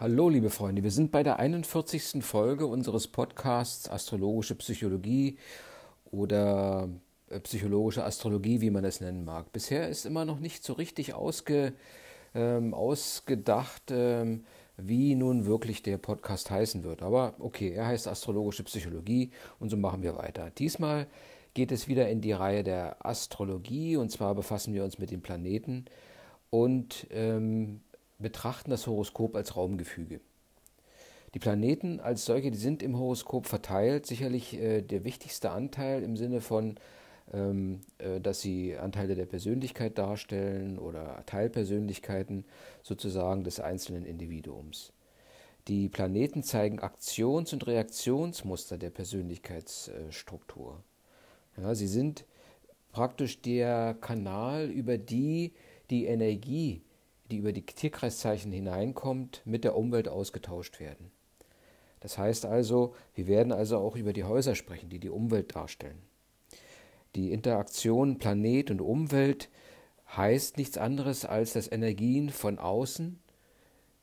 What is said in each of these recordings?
Hallo, liebe Freunde, wir sind bei der 41. Folge unseres Podcasts Astrologische Psychologie oder äh, psychologische Astrologie, wie man es nennen mag. Bisher ist immer noch nicht so richtig ausge, ähm, ausgedacht, ähm, wie nun wirklich der Podcast heißen wird. Aber okay, er heißt Astrologische Psychologie und so machen wir weiter. Diesmal geht es wieder in die Reihe der Astrologie und zwar befassen wir uns mit den Planeten und ähm, betrachten das Horoskop als Raumgefüge. Die Planeten als solche, die sind im Horoskop verteilt. Sicherlich äh, der wichtigste Anteil im Sinne von, ähm, äh, dass sie Anteile der Persönlichkeit darstellen oder Teilpersönlichkeiten sozusagen des einzelnen Individuums. Die Planeten zeigen Aktions- und Reaktionsmuster der Persönlichkeitsstruktur. Ja, sie sind praktisch der Kanal, über die die Energie die über die Tierkreiszeichen hineinkommt, mit der Umwelt ausgetauscht werden. Das heißt also, wir werden also auch über die Häuser sprechen, die die Umwelt darstellen. Die Interaktion Planet und Umwelt heißt nichts anderes, als dass Energien von außen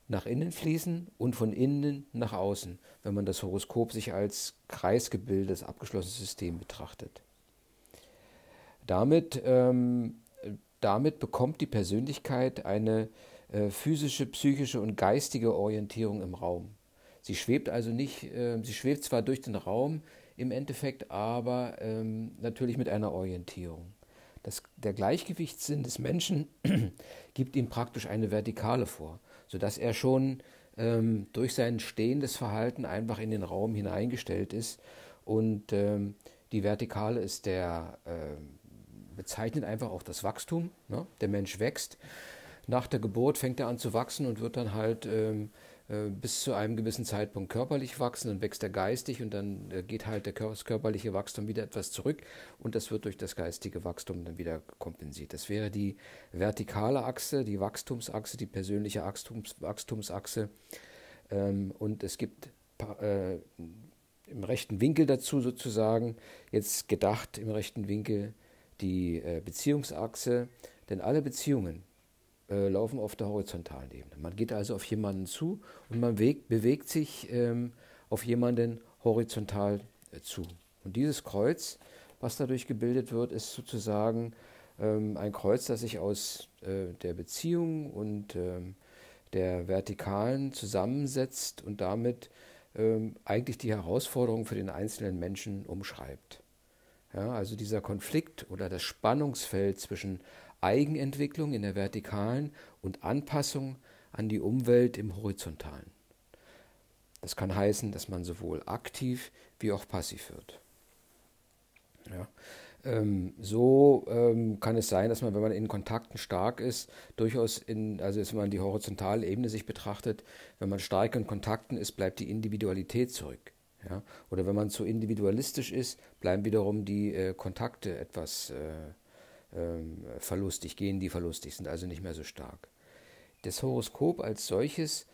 nach innen fließen und von innen nach außen, wenn man das Horoskop sich als kreisgebildetes, abgeschlossenes System betrachtet. Damit ähm, damit bekommt die Persönlichkeit eine äh, physische, psychische und geistige Orientierung im Raum. Sie schwebt also nicht, äh, sie schwebt zwar durch den Raum im Endeffekt, aber ähm, natürlich mit einer Orientierung. Das, der Gleichgewichtssinn des Menschen gibt ihm praktisch eine Vertikale vor, sodass er schon ähm, durch sein stehendes Verhalten einfach in den Raum hineingestellt ist. Und ähm, die Vertikale ist der, äh, bezeichnet einfach auch das Wachstum. Ne? Der Mensch wächst. Nach der Geburt fängt er an zu wachsen und wird dann halt ähm, äh, bis zu einem gewissen Zeitpunkt körperlich wachsen, dann wächst er geistig und dann äh, geht halt der, das körperliche Wachstum wieder etwas zurück und das wird durch das geistige Wachstum dann wieder kompensiert. Das wäre die vertikale Achse, die Wachstumsachse, die persönliche Wachstums, Wachstumsachse ähm, und es gibt äh, im rechten Winkel dazu sozusagen, jetzt gedacht im rechten Winkel, die äh, Beziehungsachse, denn alle Beziehungen äh, laufen auf der horizontalen Ebene. Man geht also auf jemanden zu und man weg, bewegt sich ähm, auf jemanden horizontal äh, zu. Und dieses Kreuz, was dadurch gebildet wird, ist sozusagen ähm, ein Kreuz, das sich aus äh, der Beziehung und ähm, der Vertikalen zusammensetzt und damit ähm, eigentlich die Herausforderung für den einzelnen Menschen umschreibt. Ja, also dieser Konflikt oder das Spannungsfeld zwischen Eigenentwicklung in der vertikalen und Anpassung an die Umwelt im horizontalen. Das kann heißen, dass man sowohl aktiv wie auch passiv wird. Ja. Ähm, so ähm, kann es sein, dass man, wenn man in Kontakten stark ist, durchaus in, also wenn man die horizontale Ebene sich betrachtet, wenn man stark in Kontakten ist, bleibt die Individualität zurück. Ja? Oder wenn man zu individualistisch ist, bleiben wiederum die äh, Kontakte etwas äh, äh, verlustig, gehen die verlustig, sind also nicht mehr so stark. Das Horoskop als solches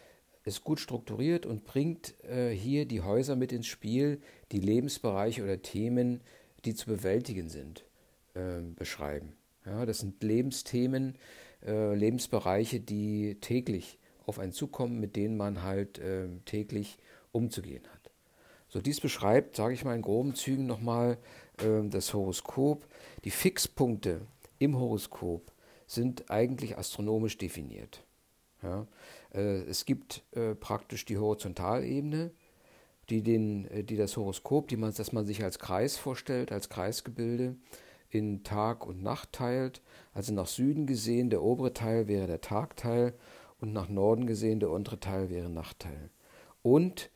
ist gut strukturiert und bringt äh, hier die Häuser mit ins Spiel, die Lebensbereiche oder Themen, die zu bewältigen sind, ähm, beschreiben. Ja, das sind Lebensthemen, äh, Lebensbereiche, die täglich auf einen zukommen, mit denen man halt ähm, täglich umzugehen hat. So, dies beschreibt, sage ich mal in groben Zügen nochmal, äh, das Horoskop. Die Fixpunkte im Horoskop sind eigentlich astronomisch definiert. Ja? Äh, es gibt äh, praktisch die Horizontalebene, die, den, äh, die das Horoskop, die man, das man sich als Kreis vorstellt, als Kreisgebilde, in Tag und Nacht teilt. Also nach Süden gesehen, der obere Teil wäre der Tagteil und nach Norden gesehen, der untere Teil wäre Nachtteil. Und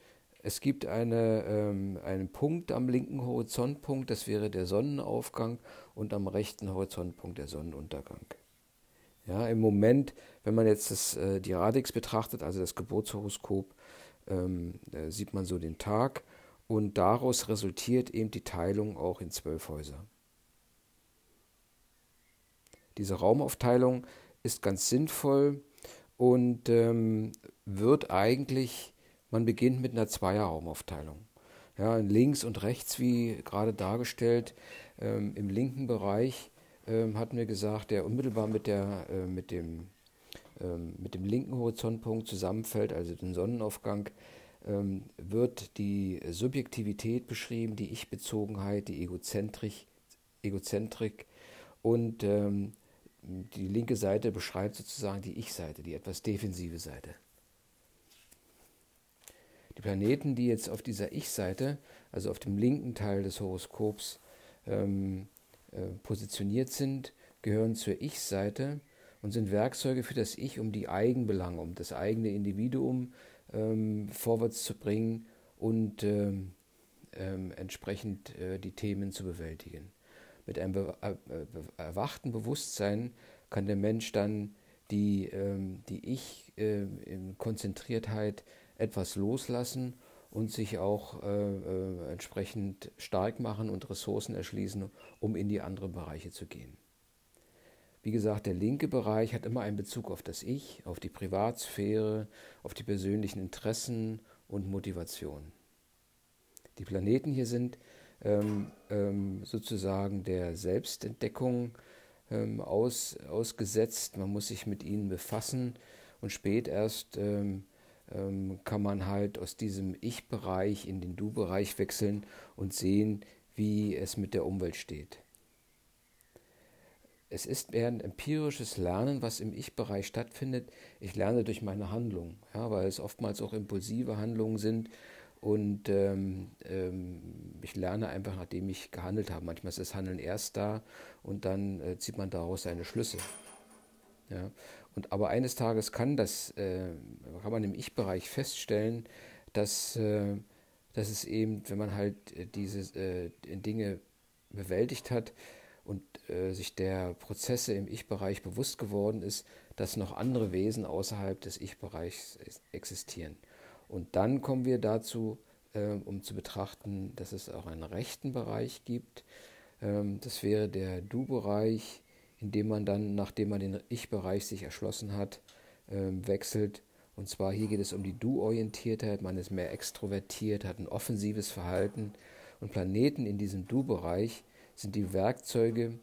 es gibt eine, ähm, einen Punkt am linken Horizontpunkt, das wäre der Sonnenaufgang, und am rechten Horizontpunkt der Sonnenuntergang. Ja, Im Moment, wenn man jetzt das, äh, die Radix betrachtet, also das Geburtshoroskop, ähm, sieht man so den Tag und daraus resultiert eben die Teilung auch in zwölf Häuser. Diese Raumaufteilung ist ganz sinnvoll und ähm, wird eigentlich man beginnt mit einer Zweierraumaufteilung. Ja, links und rechts, wie gerade dargestellt, ähm, im linken Bereich ähm, hatten wir gesagt, der unmittelbar mit, der, äh, mit dem ähm, mit dem linken Horizontpunkt zusammenfällt, also den Sonnenaufgang, ähm, wird die Subjektivität beschrieben, die Ich-Bezogenheit, die Egozentrik, Egozentrik und ähm, die linke Seite beschreibt sozusagen die Ich-Seite, die etwas defensive Seite. Die Planeten, die jetzt auf dieser Ich-Seite, also auf dem linken Teil des Horoskops, ähm, äh, positioniert sind, gehören zur Ich-Seite und sind Werkzeuge für das Ich, um die Eigenbelange, um das eigene Individuum ähm, vorwärts zu bringen und ähm, ähm, entsprechend äh, die Themen zu bewältigen. Mit einem be äh, erwachten Bewusstsein kann der Mensch dann die, ähm, die Ich-Konzentriertheit ähm, etwas loslassen und sich auch äh, äh, entsprechend stark machen und Ressourcen erschließen, um in die anderen Bereiche zu gehen. Wie gesagt, der linke Bereich hat immer einen Bezug auf das Ich, auf die Privatsphäre, auf die persönlichen Interessen und Motivation. Die Planeten hier sind ähm, ähm, sozusagen der Selbstentdeckung ähm, aus, ausgesetzt. Man muss sich mit ihnen befassen und spät erst ähm, ähm, kann man halt aus diesem Ich-Bereich in den Du-Bereich wechseln und sehen, wie es mit der Umwelt steht es ist eher ein empirisches Lernen, was im Ich-Bereich stattfindet. Ich lerne durch meine Handlung, ja, weil es oftmals auch impulsive Handlungen sind. Und ähm, ähm, ich lerne einfach, nachdem ich gehandelt habe. Manchmal ist das Handeln erst da und dann äh, zieht man daraus seine Schlüsse. Ja. Und aber eines Tages kann das, äh, kann man im Ich-Bereich feststellen, dass, äh, dass es eben, wenn man halt äh, diese äh, Dinge bewältigt hat, und äh, sich der Prozesse im Ich-Bereich bewusst geworden ist, dass noch andere Wesen außerhalb des Ich-Bereichs existieren. Und dann kommen wir dazu, äh, um zu betrachten, dass es auch einen rechten Bereich gibt. Ähm, das wäre der Du-Bereich, in dem man dann, nachdem man den Ich-Bereich sich erschlossen hat, äh, wechselt. Und zwar hier geht es um die Du-Orientiertheit, man ist mehr extrovertiert, hat ein offensives Verhalten. Und Planeten in diesem Du-Bereich sind die Werkzeuge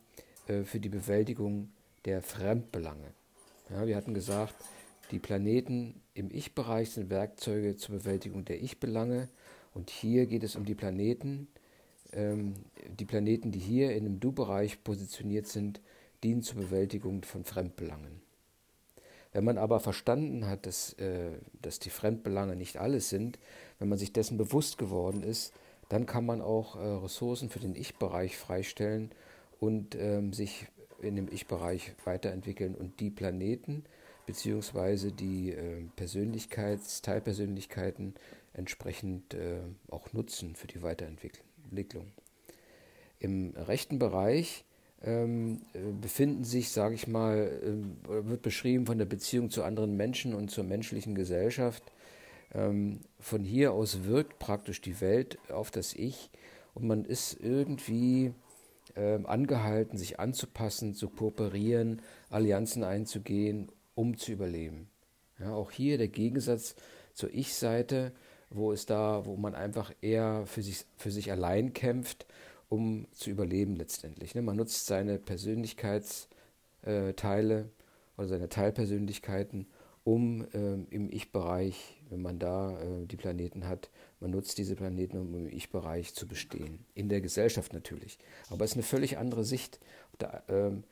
äh, für die Bewältigung der Fremdbelange. Ja, wir hatten gesagt, die Planeten im Ich-Bereich sind Werkzeuge zur Bewältigung der Ich-Belange. Und hier geht es um die Planeten. Ähm, die Planeten, die hier in dem Du-Bereich positioniert sind, dienen zur Bewältigung von Fremdbelangen. Wenn man aber verstanden hat, dass, äh, dass die Fremdbelange nicht alles sind, wenn man sich dessen bewusst geworden ist, dann kann man auch äh, Ressourcen für den Ich-Bereich freistellen und ähm, sich in dem Ich-Bereich weiterentwickeln und die Planeten bzw. die äh, Persönlichkeits-, Teilpersönlichkeiten entsprechend äh, auch nutzen für die Weiterentwicklung. Im rechten Bereich ähm, äh, befinden sich, sage ich mal, äh, wird beschrieben von der Beziehung zu anderen Menschen und zur menschlichen Gesellschaft ähm, von hier aus wirkt praktisch die Welt auf das Ich und man ist irgendwie ähm, angehalten, sich anzupassen, zu kooperieren, Allianzen einzugehen, um zu überleben. Ja, auch hier der Gegensatz zur Ich-Seite, wo es da, wo man einfach eher für sich, für sich allein kämpft, um zu überleben letztendlich. Ne? Man nutzt seine Persönlichkeitsteile äh, oder seine Teilpersönlichkeiten, um ähm, im Ich-Bereich, wenn man da äh, die Planeten hat, man nutzt diese Planeten, um im Ich-Bereich zu bestehen. In der Gesellschaft natürlich. Aber es ist eine völlig andere Sicht. Auf der, ähm,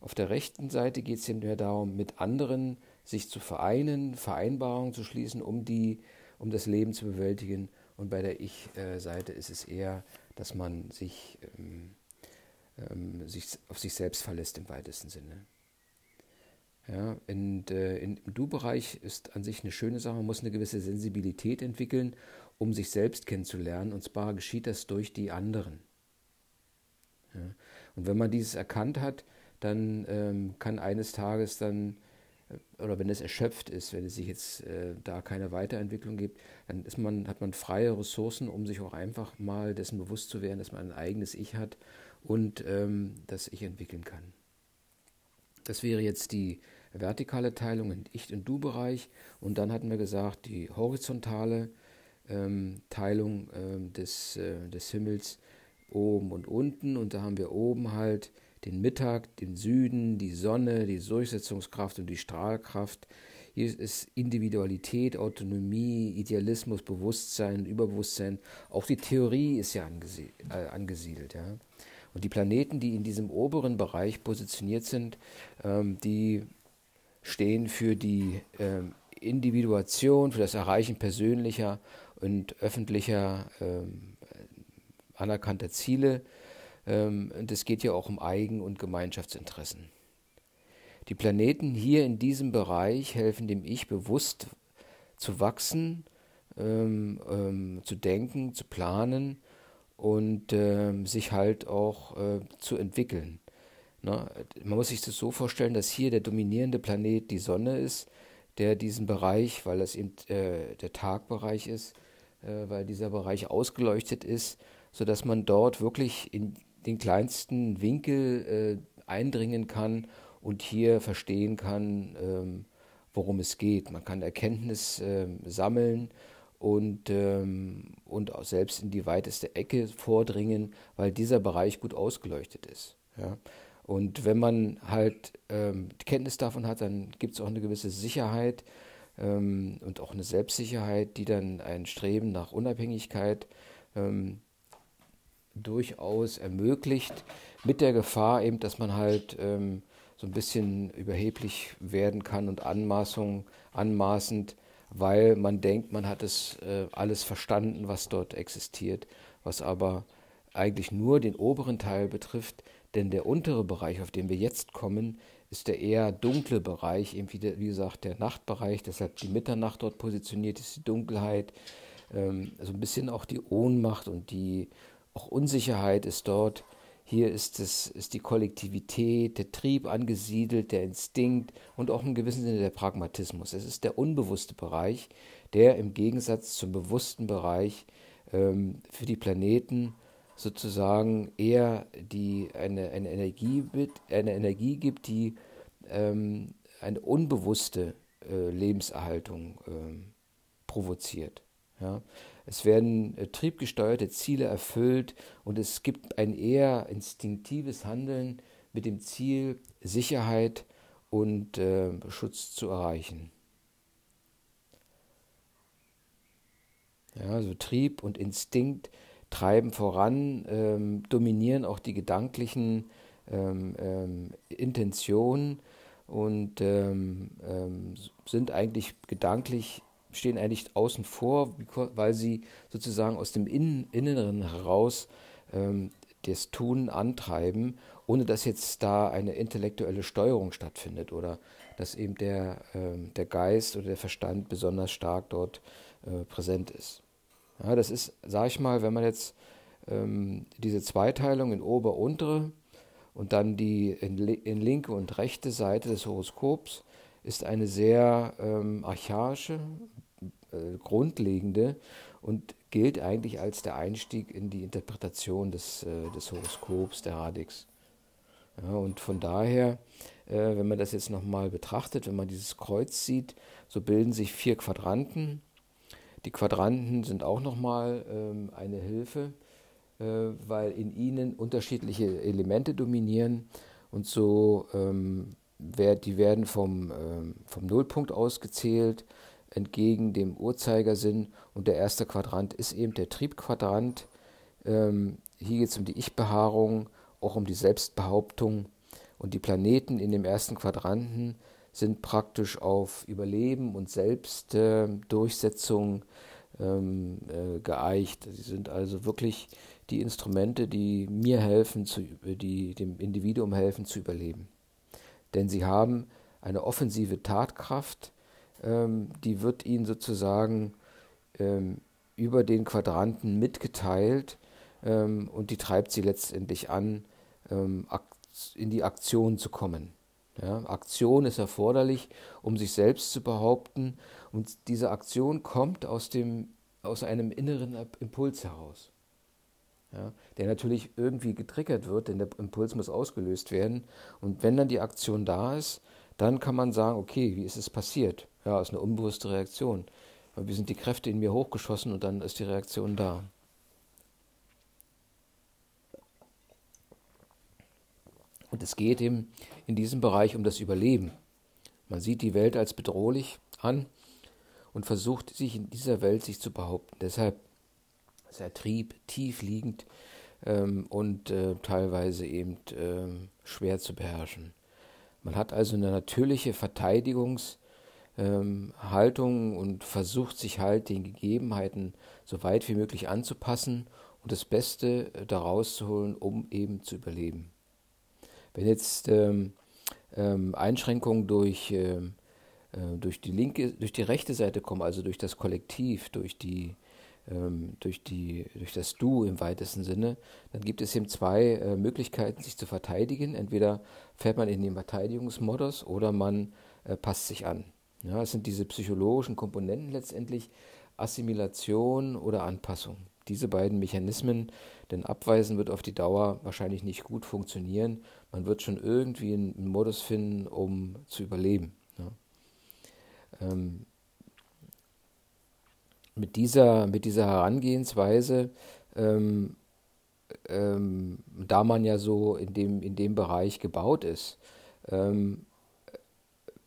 auf der rechten Seite geht es mehr darum, mit anderen sich zu vereinen, Vereinbarungen zu schließen, um, die, um das Leben zu bewältigen. Und bei der Ich-Seite ist es eher, dass man sich, ähm, ähm, sich auf sich selbst verlässt im weitesten Sinne. Ja, und, äh, Im Du-Bereich ist an sich eine schöne Sache. Man muss eine gewisse Sensibilität entwickeln, um sich selbst kennenzulernen. Und zwar geschieht das durch die anderen. Ja. Und wenn man dieses erkannt hat, dann ähm, kann eines Tages dann, oder wenn es erschöpft ist, wenn es sich jetzt äh, da keine Weiterentwicklung gibt, dann ist man, hat man freie Ressourcen, um sich auch einfach mal dessen bewusst zu werden, dass man ein eigenes Ich hat und ähm, das Ich entwickeln kann. Das wäre jetzt die vertikale Teilung in Ich- und Du-Bereich. Und dann hatten wir gesagt, die horizontale ähm, Teilung ähm, des, äh, des Himmels oben und unten. Und da haben wir oben halt den Mittag, den Süden, die Sonne, die Durchsetzungskraft und die Strahlkraft. Hier ist Individualität, Autonomie, Idealismus, Bewusstsein, Überbewusstsein. Auch die Theorie ist ja äh, angesiedelt. Ja. Und die Planeten, die in diesem oberen Bereich positioniert sind, ähm, die stehen für die ähm, Individuation, für das Erreichen persönlicher und öffentlicher ähm, anerkannter Ziele. Ähm, und es geht ja auch um Eigen- und Gemeinschaftsinteressen. Die Planeten hier in diesem Bereich helfen dem Ich bewusst zu wachsen, ähm, ähm, zu denken, zu planen und ähm, sich halt auch äh, zu entwickeln. Na, man muss sich das so vorstellen, dass hier der dominierende Planet die Sonne ist, der diesen Bereich, weil das eben äh, der Tagbereich ist, äh, weil dieser Bereich ausgeleuchtet ist, sodass man dort wirklich in den kleinsten Winkel äh, eindringen kann und hier verstehen kann, ähm, worum es geht. Man kann Erkenntnis ähm, sammeln und, ähm, und auch selbst in die weiteste Ecke vordringen, weil dieser Bereich gut ausgeleuchtet ist. Ja. Und wenn man halt ähm, Kenntnis davon hat, dann gibt es auch eine gewisse Sicherheit ähm, und auch eine Selbstsicherheit, die dann ein Streben nach Unabhängigkeit ähm, durchaus ermöglicht, mit der Gefahr eben, dass man halt ähm, so ein bisschen überheblich werden kann und Anmaßung, anmaßend, weil man denkt, man hat es äh, alles verstanden, was dort existiert, was aber eigentlich nur den oberen Teil betrifft, denn der untere Bereich, auf den wir jetzt kommen, ist der eher dunkle Bereich, eben wie, der, wie gesagt der Nachtbereich, deshalb die Mitternacht dort positioniert ist, die Dunkelheit, ähm, also ein bisschen auch die Ohnmacht und die auch Unsicherheit ist dort. Hier ist, es, ist die Kollektivität, der Trieb angesiedelt, der Instinkt und auch im gewissen Sinne der Pragmatismus. Es ist der unbewusste Bereich, der im Gegensatz zum bewussten Bereich ähm, für die Planeten sozusagen eher die, eine, eine, Energie, eine Energie gibt, die ähm, eine unbewusste äh, Lebenserhaltung ähm, provoziert. Ja? Es werden äh, triebgesteuerte Ziele erfüllt und es gibt ein eher instinktives Handeln mit dem Ziel, Sicherheit und äh, Schutz zu erreichen. Ja, also Trieb und Instinkt treiben voran, ähm, dominieren auch die gedanklichen ähm, ähm, Intentionen und ähm, ähm, sind eigentlich gedanklich, stehen eigentlich außen vor, weil sie sozusagen aus dem Inneren heraus ähm, das Tun antreiben, ohne dass jetzt da eine intellektuelle Steuerung stattfindet oder dass eben der, der Geist oder der Verstand besonders stark dort äh, präsent ist. Ja, das ist, sag ich mal, wenn man jetzt ähm, diese Zweiteilung in ober, untere und dann die in, in, linke und rechte Seite des Horoskops ist eine sehr ähm, archaische, äh, grundlegende und gilt eigentlich als der Einstieg in die Interpretation des, äh, des Horoskops, der Radix. Ja, und von daher, äh, wenn man das jetzt nochmal betrachtet, wenn man dieses Kreuz sieht, so bilden sich vier Quadranten die Quadranten sind auch nochmal ähm, eine Hilfe, äh, weil in ihnen unterschiedliche Elemente dominieren und so ähm, die werden vom, ähm, vom Nullpunkt ausgezählt entgegen dem Uhrzeigersinn und der erste Quadrant ist eben der Triebquadrant. Ähm, hier geht es um die Ich-Behaarung, auch um die Selbstbehauptung und die Planeten in dem ersten Quadranten sind praktisch auf Überleben und Selbstdurchsetzung ähm, äh, geeicht. Sie sind also wirklich die Instrumente, die mir helfen, zu, die dem Individuum helfen zu überleben. Denn sie haben eine offensive Tatkraft, ähm, die wird ihnen sozusagen ähm, über den Quadranten mitgeteilt ähm, und die treibt sie letztendlich an, ähm, in die Aktion zu kommen. Ja, Aktion ist erforderlich, um sich selbst zu behaupten. Und diese Aktion kommt aus, dem, aus einem inneren Impuls heraus. Ja, der natürlich irgendwie getriggert wird, denn der Impuls muss ausgelöst werden. Und wenn dann die Aktion da ist, dann kann man sagen, okay, wie ist es passiert? Ja, ist eine unbewusste Reaktion. Wie sind die Kräfte in mir hochgeschossen und dann ist die Reaktion da. Und es geht eben in diesem Bereich um das Überleben. Man sieht die Welt als bedrohlich an und versucht sich in dieser Welt sich zu behaupten. Deshalb ist der Trieb tief liegend ähm, und äh, teilweise eben äh, schwer zu beherrschen. Man hat also eine natürliche Verteidigungshaltung ähm, und versucht sich halt den Gegebenheiten so weit wie möglich anzupassen und das Beste äh, daraus zu holen, um eben zu überleben. Wenn jetzt ähm, ähm, Einschränkungen durch, ähm, äh, durch die linke, durch die rechte Seite kommen, also durch das Kollektiv, durch die durch, die, durch das Du im weitesten Sinne, dann gibt es eben zwei äh, Möglichkeiten, sich zu verteidigen. Entweder fährt man in den Verteidigungsmodus oder man äh, passt sich an. Ja, es sind diese psychologischen Komponenten letztendlich Assimilation oder Anpassung. Diese beiden Mechanismen, denn Abweisen wird auf die Dauer wahrscheinlich nicht gut funktionieren. Man wird schon irgendwie einen Modus finden, um zu überleben. Ja. Ähm, mit dieser, mit dieser Herangehensweise, ähm, ähm, da man ja so in dem, in dem Bereich gebaut ist, ähm,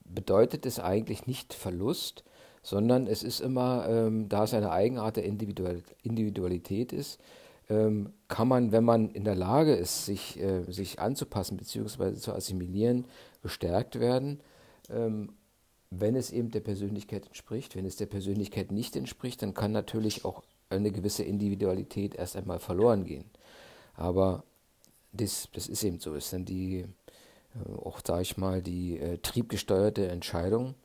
bedeutet es eigentlich nicht Verlust, sondern es ist immer, ähm, da es eine Eigenart der Individualität ist, ähm, kann man, wenn man in der Lage ist, sich, äh, sich anzupassen bzw. zu assimilieren, gestärkt werden ähm, wenn es eben der Persönlichkeit entspricht. Wenn es der Persönlichkeit nicht entspricht, dann kann natürlich auch eine gewisse Individualität erst einmal verloren gehen. Aber das, das ist eben so. Ist dann die, äh, auch sage ich mal, die äh, triebgesteuerte Entscheidung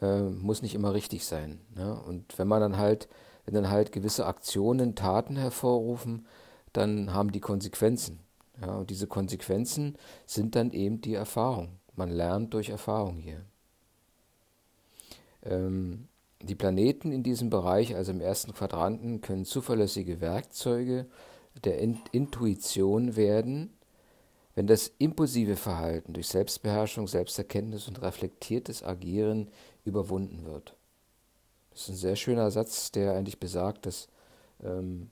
äh, muss nicht immer richtig sein. Ne? Und wenn man dann halt, wenn dann halt gewisse Aktionen, Taten hervorrufen, dann haben die Konsequenzen. Ja? Und diese Konsequenzen sind dann eben die Erfahrung. Man lernt durch Erfahrung hier. Ähm, die Planeten in diesem Bereich, also im ersten Quadranten, können zuverlässige Werkzeuge der Intuition werden, wenn das impulsive Verhalten durch Selbstbeherrschung, Selbsterkenntnis und reflektiertes Agieren überwunden wird. Das ist ein sehr schöner Satz, der eigentlich besagt, dass ähm,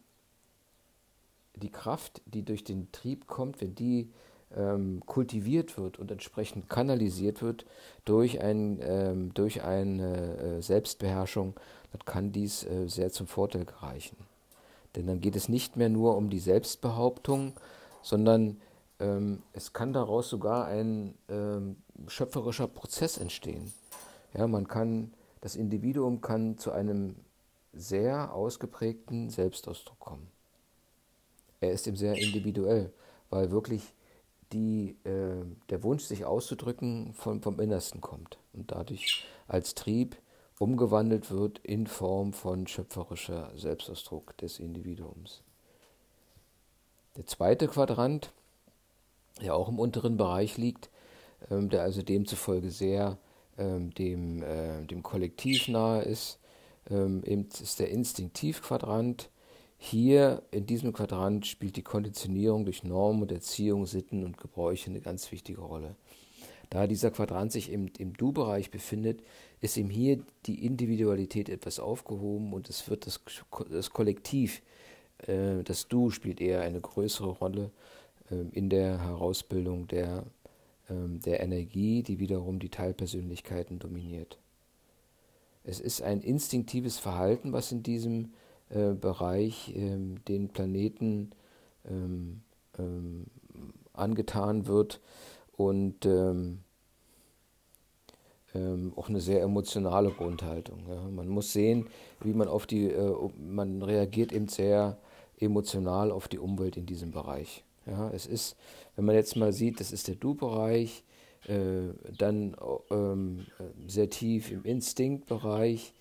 die Kraft, die durch den Trieb kommt, wenn die ähm, kultiviert wird und entsprechend kanalisiert wird durch, ein, ähm, durch eine äh, Selbstbeherrschung, dann kann dies äh, sehr zum Vorteil gereichen. Denn dann geht es nicht mehr nur um die Selbstbehauptung, sondern ähm, es kann daraus sogar ein ähm, schöpferischer Prozess entstehen. Ja, man kann, das Individuum kann zu einem sehr ausgeprägten Selbstausdruck kommen. Er ist eben sehr individuell, weil wirklich die, äh, der Wunsch, sich auszudrücken, vom, vom Innersten kommt und dadurch als Trieb umgewandelt wird in Form von schöpferischer Selbstausdruck des Individuums. Der zweite Quadrant, der auch im unteren Bereich liegt, ähm, der also demzufolge sehr ähm, dem, äh, dem Kollektiv nahe ist, ähm, ist der Instinktivquadrant, hier in diesem Quadrant spielt die Konditionierung durch Normen und Erziehung, Sitten und Gebräuche eine ganz wichtige Rolle. Da dieser Quadrant sich im, im Du-Bereich befindet, ist ihm hier die Individualität etwas aufgehoben und es wird das, das Kollektiv, äh, das Du spielt eher eine größere Rolle äh, in der Herausbildung der, äh, der Energie, die wiederum die Teilpersönlichkeiten dominiert. Es ist ein instinktives Verhalten, was in diesem äh, Bereich ähm, den Planeten ähm, ähm, angetan wird und ähm, ähm, auch eine sehr emotionale Grundhaltung. Ja. Man muss sehen, wie man auf die, äh, man reagiert eben sehr emotional auf die Umwelt in diesem Bereich. Ja, es ist, wenn man jetzt mal sieht, das ist der Du-Bereich, äh, dann ähm, sehr tief im Instinktbereich,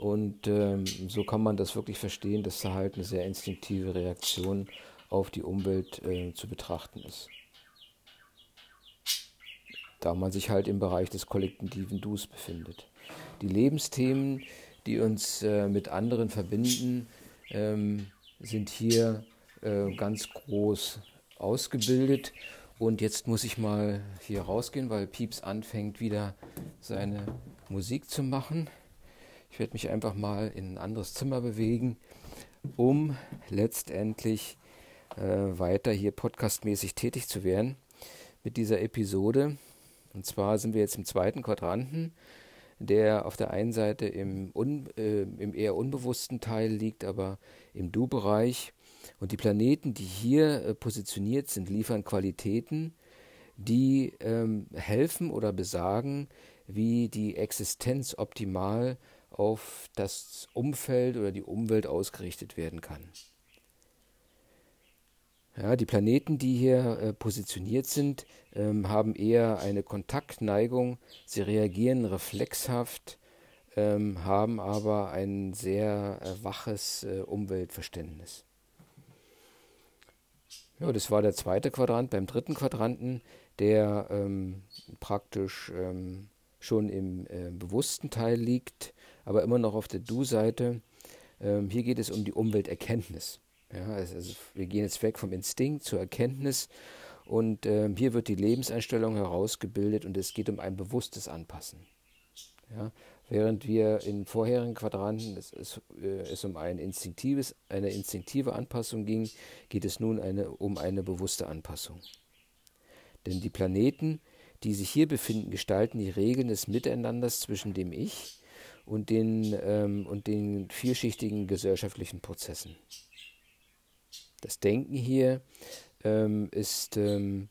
und ähm, so kann man das wirklich verstehen, dass da halt eine sehr instinktive Reaktion auf die Umwelt äh, zu betrachten ist. Da man sich halt im Bereich des kollektiven Dus befindet. Die Lebensthemen, die uns äh, mit anderen verbinden, ähm, sind hier äh, ganz groß ausgebildet. Und jetzt muss ich mal hier rausgehen, weil Pieps anfängt wieder seine Musik zu machen. Ich werde mich einfach mal in ein anderes Zimmer bewegen, um letztendlich äh, weiter hier podcastmäßig tätig zu werden. mit dieser Episode. Und zwar sind wir jetzt im zweiten Quadranten, der auf der einen Seite im, un, äh, im eher unbewussten Teil liegt, aber im Du-Bereich. Und die Planeten, die hier äh, positioniert sind, liefern Qualitäten, die ähm, helfen oder besagen, wie die Existenz optimal auf das Umfeld oder die Umwelt ausgerichtet werden kann. Ja, die Planeten, die hier äh, positioniert sind, ähm, haben eher eine Kontaktneigung. Sie reagieren reflexhaft, ähm, haben aber ein sehr äh, waches äh, Umweltverständnis. Ja, das war der zweite Quadrant. Beim dritten Quadranten, der ähm, praktisch ähm, schon im äh, bewussten Teil liegt, aber immer noch auf der Du-Seite. Ähm, hier geht es um die Umwelterkenntnis. Ja, also, also wir gehen jetzt weg vom Instinkt zur Erkenntnis und äh, hier wird die Lebenseinstellung herausgebildet und es geht um ein bewusstes Anpassen. Ja, während wir in vorherigen Quadranten es, es, äh, es um ein instinktives, eine instinktive Anpassung ging, geht es nun eine, um eine bewusste Anpassung. Denn die Planeten, die sich hier befinden, gestalten die Regeln des Miteinanders zwischen dem Ich und den, ähm, und den vielschichtigen gesellschaftlichen Prozessen. Das Denken hier ähm, ist ähm,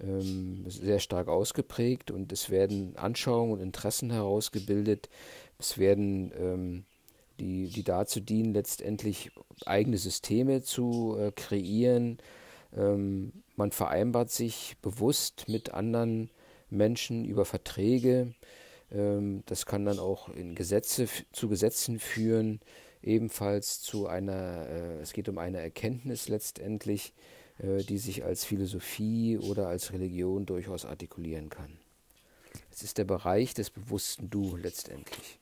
ähm, sehr stark ausgeprägt und es werden Anschauungen und Interessen herausgebildet. Es werden ähm, die, die dazu dienen, letztendlich eigene Systeme zu äh, kreieren. Ähm, man vereinbart sich bewusst mit anderen Menschen über Verträge. Ähm, das kann dann auch in Gesetze, zu Gesetzen führen ebenfalls zu einer, äh, es geht um eine Erkenntnis letztendlich, äh, die sich als Philosophie oder als Religion durchaus artikulieren kann. Es ist der Bereich des bewussten Du letztendlich.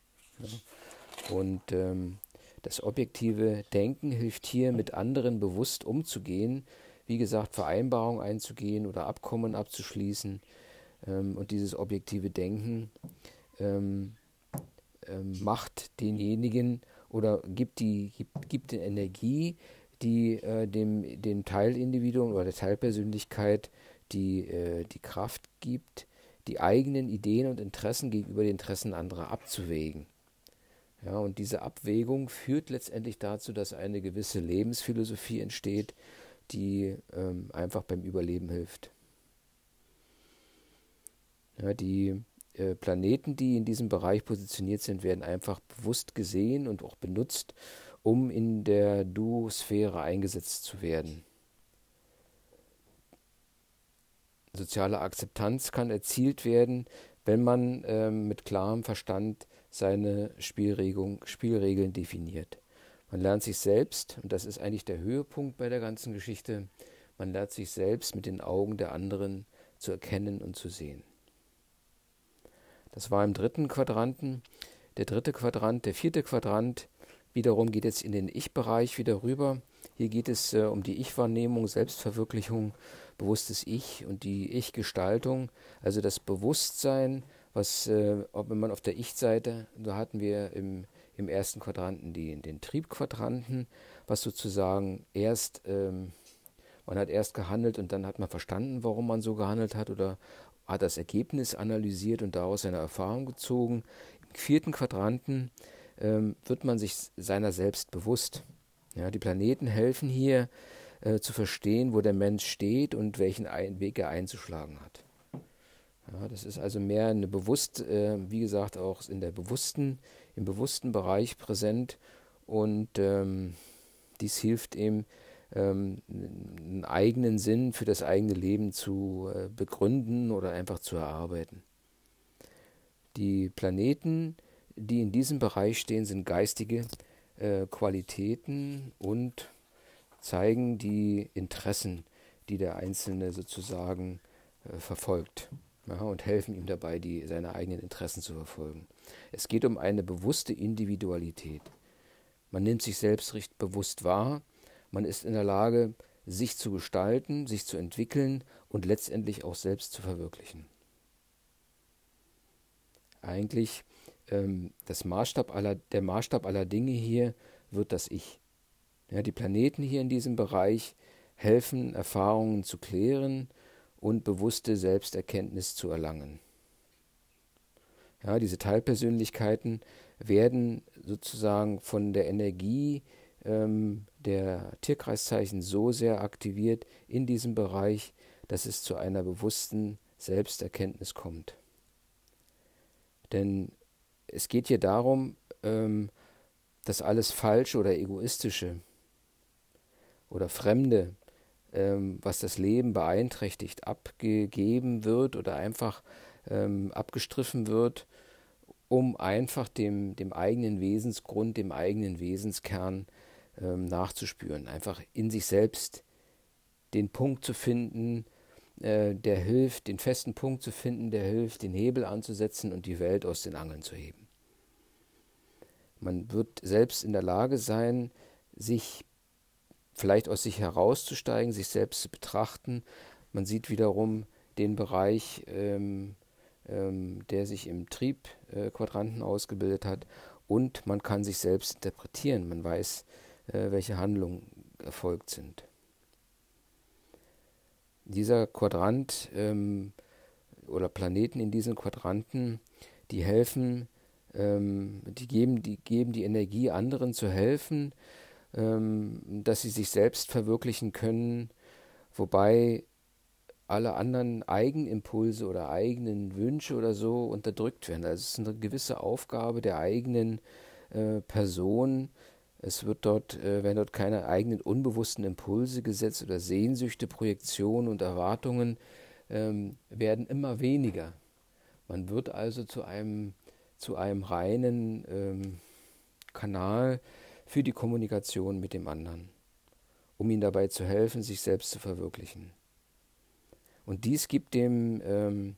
Und ähm, das objektive Denken hilft hier, mit anderen bewusst umzugehen, wie gesagt, Vereinbarungen einzugehen oder Abkommen abzuschließen. Ähm, und dieses objektive Denken ähm, ähm macht denjenigen oder gibt die gibt, gibt die Energie, die äh, dem, dem Teilindividuum oder der Teilpersönlichkeit die, äh, die Kraft gibt, die eigenen Ideen und Interessen gegenüber den Interessen anderer abzuwägen. Ja, und diese Abwägung führt letztendlich dazu, dass eine gewisse Lebensphilosophie entsteht, die ähm, einfach beim Überleben hilft. Ja, die äh, Planeten, die in diesem Bereich positioniert sind, werden einfach bewusst gesehen und auch benutzt, um in der Duosphäre eingesetzt zu werden. Soziale Akzeptanz kann erzielt werden, wenn man äh, mit klarem Verstand seine Spielregeln definiert. Man lernt sich selbst, und das ist eigentlich der Höhepunkt bei der ganzen Geschichte, man lernt sich selbst mit den Augen der anderen zu erkennen und zu sehen. Das war im dritten Quadranten. Der dritte Quadrant, der vierte Quadrant wiederum geht jetzt in den Ich-Bereich wieder rüber. Hier geht es äh, um die Ich-Wahrnehmung, Selbstverwirklichung, bewusstes Ich und die Ich-Gestaltung, also das Bewusstsein, was, äh, wenn man auf der Ich-Seite, da hatten wir im, im ersten Quadranten die, den Triebquadranten, was sozusagen erst, ähm, man hat erst gehandelt und dann hat man verstanden, warum man so gehandelt hat oder hat das Ergebnis analysiert und daraus seine Erfahrung gezogen. Im vierten Quadranten ähm, wird man sich seiner selbst bewusst. Ja, die Planeten helfen hier äh, zu verstehen, wo der Mensch steht und welchen ein Weg er einzuschlagen hat. Ja, das ist also mehr eine bewusst, äh, wie gesagt, auch in der bewussten, im bewussten Bereich präsent und ähm, dies hilft ihm, ähm, einen eigenen Sinn für das eigene Leben zu äh, begründen oder einfach zu erarbeiten. Die Planeten, die in diesem Bereich stehen, sind geistige äh, Qualitäten und zeigen die Interessen, die der Einzelne sozusagen äh, verfolgt und helfen ihm dabei, die, seine eigenen Interessen zu verfolgen. Es geht um eine bewusste Individualität. Man nimmt sich selbst recht bewusst wahr man ist in der Lage, sich zu gestalten, sich zu entwickeln und letztendlich auch selbst zu verwirklichen. Eigentlich ähm, das Maßstab aller, der Maßstab aller Dinge hier wird das Ich. Ja, die Planeten hier in diesem Bereich helfen, Erfahrungen zu klären und bewusste Selbsterkenntnis zu erlangen. Ja, diese Teilpersönlichkeiten werden sozusagen von der Energie ähm, der Tierkreiszeichen so sehr aktiviert in diesem Bereich, dass es zu einer bewussten Selbsterkenntnis kommt. Denn es geht hier darum, ähm, dass alles Falsche oder Egoistische oder Fremde, ähm, was das Leben beeinträchtigt, abgegeben wird oder einfach ähm, abgestriffen wird, um einfach dem, dem eigenen Wesensgrund, dem eigenen Wesenskern ähm, nachzuspüren. Einfach in sich selbst den Punkt zu finden, äh, der hilft, den festen Punkt zu finden, der hilft, den Hebel anzusetzen und die Welt aus den Angeln zu heben. Man wird selbst in der Lage sein, sich vielleicht aus sich herauszusteigen, sich selbst zu betrachten. Man sieht wiederum den Bereich, ähm, ähm, der sich im Triebquadranten äh, ausgebildet hat und man kann sich selbst interpretieren. Man weiß, welche Handlungen erfolgt sind. Dieser Quadrant ähm, oder Planeten in diesen Quadranten, die helfen, ähm, die, geben, die geben die Energie, anderen zu helfen, ähm, dass sie sich selbst verwirklichen können, wobei alle anderen Eigenimpulse oder eigenen Wünsche oder so unterdrückt werden. Also es ist eine gewisse Aufgabe der eigenen äh, Person. Es wird dort, äh, werden dort keine eigenen unbewussten Impulse gesetzt oder Sehnsüchte, Projektionen und Erwartungen ähm, werden immer weniger. Man wird also zu einem, zu einem reinen ähm, Kanal für die Kommunikation mit dem anderen, um ihm dabei zu helfen, sich selbst zu verwirklichen. Und dies gibt dem, ähm,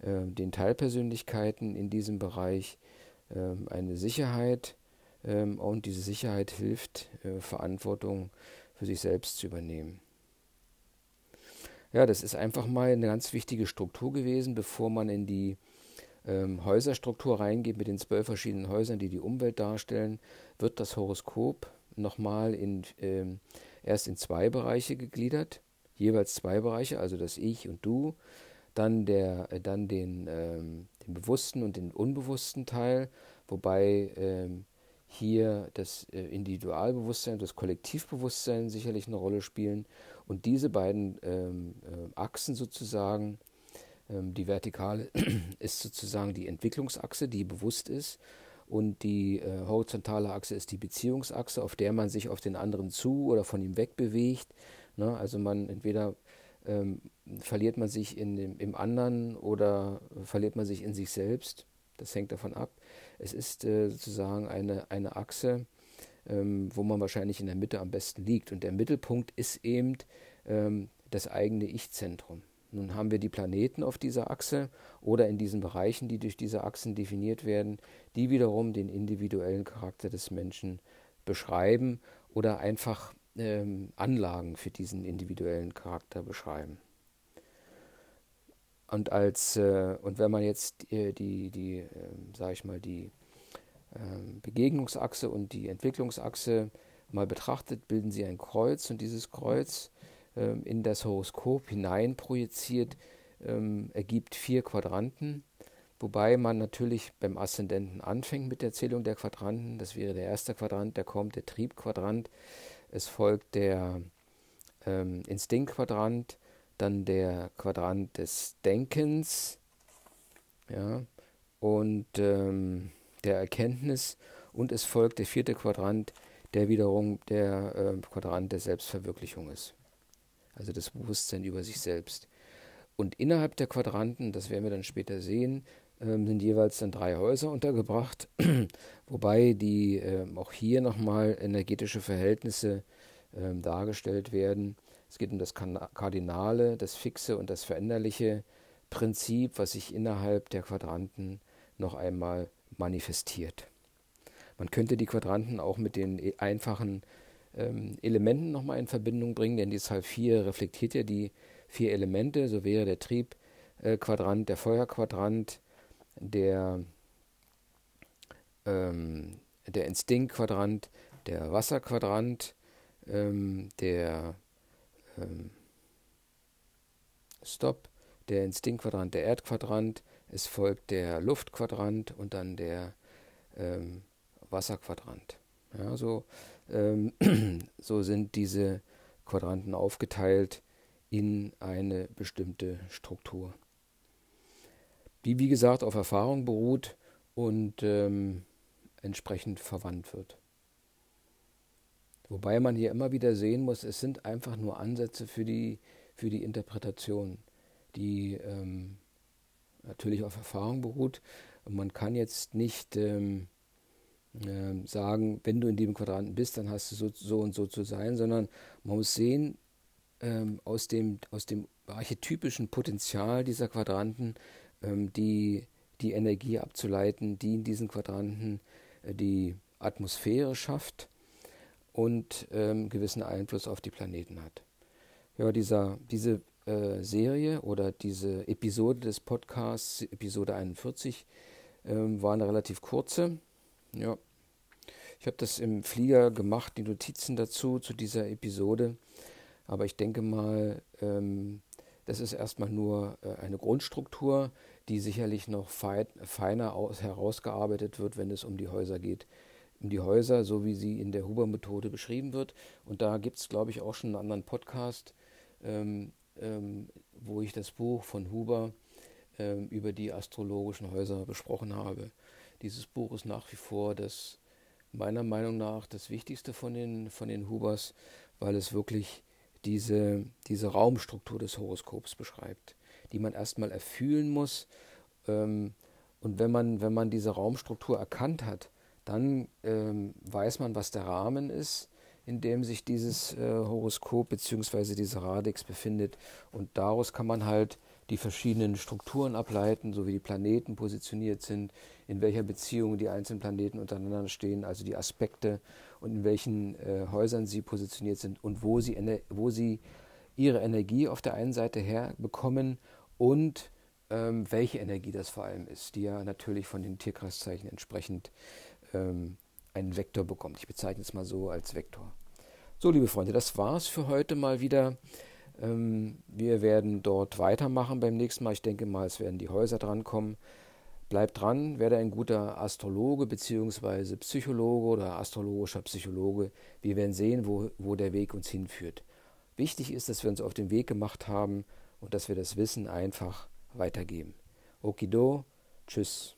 äh, den Teilpersönlichkeiten in diesem Bereich ähm, eine Sicherheit ähm, und diese Sicherheit hilft, äh, Verantwortung für sich selbst zu übernehmen. Ja, das ist einfach mal eine ganz wichtige Struktur gewesen, bevor man in die ähm, Häuserstruktur reingeht mit den zwölf verschiedenen Häusern, die die Umwelt darstellen, wird das Horoskop nochmal in, ähm, erst in zwei Bereiche gegliedert jeweils zwei Bereiche, also das Ich und Du, dann, der, äh, dann den, ähm, den bewussten und den unbewussten Teil, wobei ähm, hier das äh, Individualbewusstsein das Kollektivbewusstsein sicherlich eine Rolle spielen. Und diese beiden ähm, äh, Achsen sozusagen, ähm, die vertikale ist sozusagen die Entwicklungsachse, die bewusst ist. Und die äh, horizontale Achse ist die Beziehungsachse, auf der man sich auf den anderen zu oder von ihm wegbewegt. Ne? Also man entweder ähm, verliert man sich in dem, im anderen oder verliert man sich in sich selbst. Das hängt davon ab. Es ist äh, sozusagen eine, eine Achse, ähm, wo man wahrscheinlich in der Mitte am besten liegt. Und der Mittelpunkt ist eben ähm, das eigene Ich-Zentrum. Nun haben wir die Planeten auf dieser Achse oder in diesen Bereichen, die durch diese Achsen definiert werden, die wiederum den individuellen Charakter des Menschen beschreiben oder einfach ähm, Anlagen für diesen individuellen Charakter beschreiben. Und als äh, und wenn man jetzt äh, die, die, äh, sage ich mal, die ähm, Begegnungsachse und die Entwicklungsachse mal betrachtet, bilden sie ein Kreuz und dieses Kreuz ähm, in das Horoskop hinein projiziert ähm, ergibt vier Quadranten, wobei man natürlich beim Aszendenten anfängt mit der Zählung der Quadranten. Das wäre der erste Quadrant, der kommt, der Triebquadrant. Es folgt der ähm, Instinktquadrant, dann der Quadrant des Denkens ja, und ähm, der Erkenntnis und es folgt der vierte Quadrant, der wiederum der äh, Quadrant der Selbstverwirklichung ist. Also das Bewusstsein über sich selbst. Und innerhalb der Quadranten, das werden wir dann später sehen, ähm, sind jeweils dann drei Häuser untergebracht, wobei die ähm, auch hier nochmal energetische Verhältnisse ähm, dargestellt werden. Es geht um das Kardinale, das Fixe und das Veränderliche Prinzip, was sich innerhalb der Quadranten noch einmal manifestiert. Man könnte die Quadranten auch mit den e-, einfachen ähm, Elementen nochmal in Verbindung bringen, denn die Zahl 4 reflektiert ja die vier Elemente. So wäre der Triebquadrant, äh, der Feuerquadrant, der, ähm, der Instinktquadrant, der Wasserquadrant, ähm, der ähm, Stop, der Instinktquadrant, der Erdquadrant, es folgt der Luftquadrant und dann der ähm, Wasserquadrant. Ja, so, ähm, so sind diese Quadranten aufgeteilt in eine bestimmte Struktur, die wie gesagt auf Erfahrung beruht und ähm, entsprechend verwandt wird. Wobei man hier immer wieder sehen muss, es sind einfach nur Ansätze für die, für die Interpretation, die ähm, natürlich auf Erfahrung beruht. Und man kann jetzt nicht ähm, äh, sagen, wenn du in dem Quadranten bist, dann hast du so, so und so zu sein, sondern man muss sehen, ähm, aus, dem, aus dem archetypischen Potenzial dieser Quadranten ähm, die, die Energie abzuleiten, die in diesen Quadranten äh, die Atmosphäre schafft und ähm, gewissen Einfluss auf die Planeten hat. Ja, dieser, diese äh, Serie oder diese Episode des Podcasts, Episode 41, ähm, war eine relativ kurze. Ja, ich habe das im Flieger gemacht, die Notizen dazu, zu dieser Episode. Aber ich denke mal, ähm, das ist erstmal nur äh, eine Grundstruktur, die sicherlich noch feiner aus, herausgearbeitet wird, wenn es um die Häuser geht um die Häuser, so wie sie in der Huber-Methode beschrieben wird. Und da gibt es, glaube ich, auch schon einen anderen Podcast, ähm, ähm, wo ich das Buch von Huber ähm, über die astrologischen Häuser besprochen habe. Dieses Buch ist nach wie vor das, meiner Meinung nach, das Wichtigste von den, von den Hubers, weil es wirklich diese, diese Raumstruktur des Horoskops beschreibt, die man erstmal erfühlen muss. Ähm, und wenn man, wenn man diese Raumstruktur erkannt hat, dann ähm, weiß man, was der Rahmen ist, in dem sich dieses äh, Horoskop bzw. diese Radix befindet. Und daraus kann man halt die verschiedenen Strukturen ableiten, so wie die Planeten positioniert sind, in welcher Beziehung die einzelnen Planeten untereinander stehen, also die Aspekte und in welchen äh, Häusern sie positioniert sind und wo sie, wo sie ihre Energie auf der einen Seite herbekommen und ähm, welche Energie das vor allem ist, die ja natürlich von den Tierkreiszeichen entsprechend ähm, einen Vektor bekommt. Ich bezeichne es mal so als Vektor. So, liebe Freunde, das war's für heute mal wieder. Ähm, wir werden dort weitermachen beim nächsten Mal. Ich denke mal, es werden die Häuser drankommen. Bleibt dran, werde ein guter Astrologe bzw. Psychologe oder astrologischer Psychologe. Wir werden sehen, wo, wo der Weg uns hinführt. Wichtig ist, dass wir uns auf den Weg gemacht haben und dass wir das Wissen einfach weitergeben. Okido, tschüss.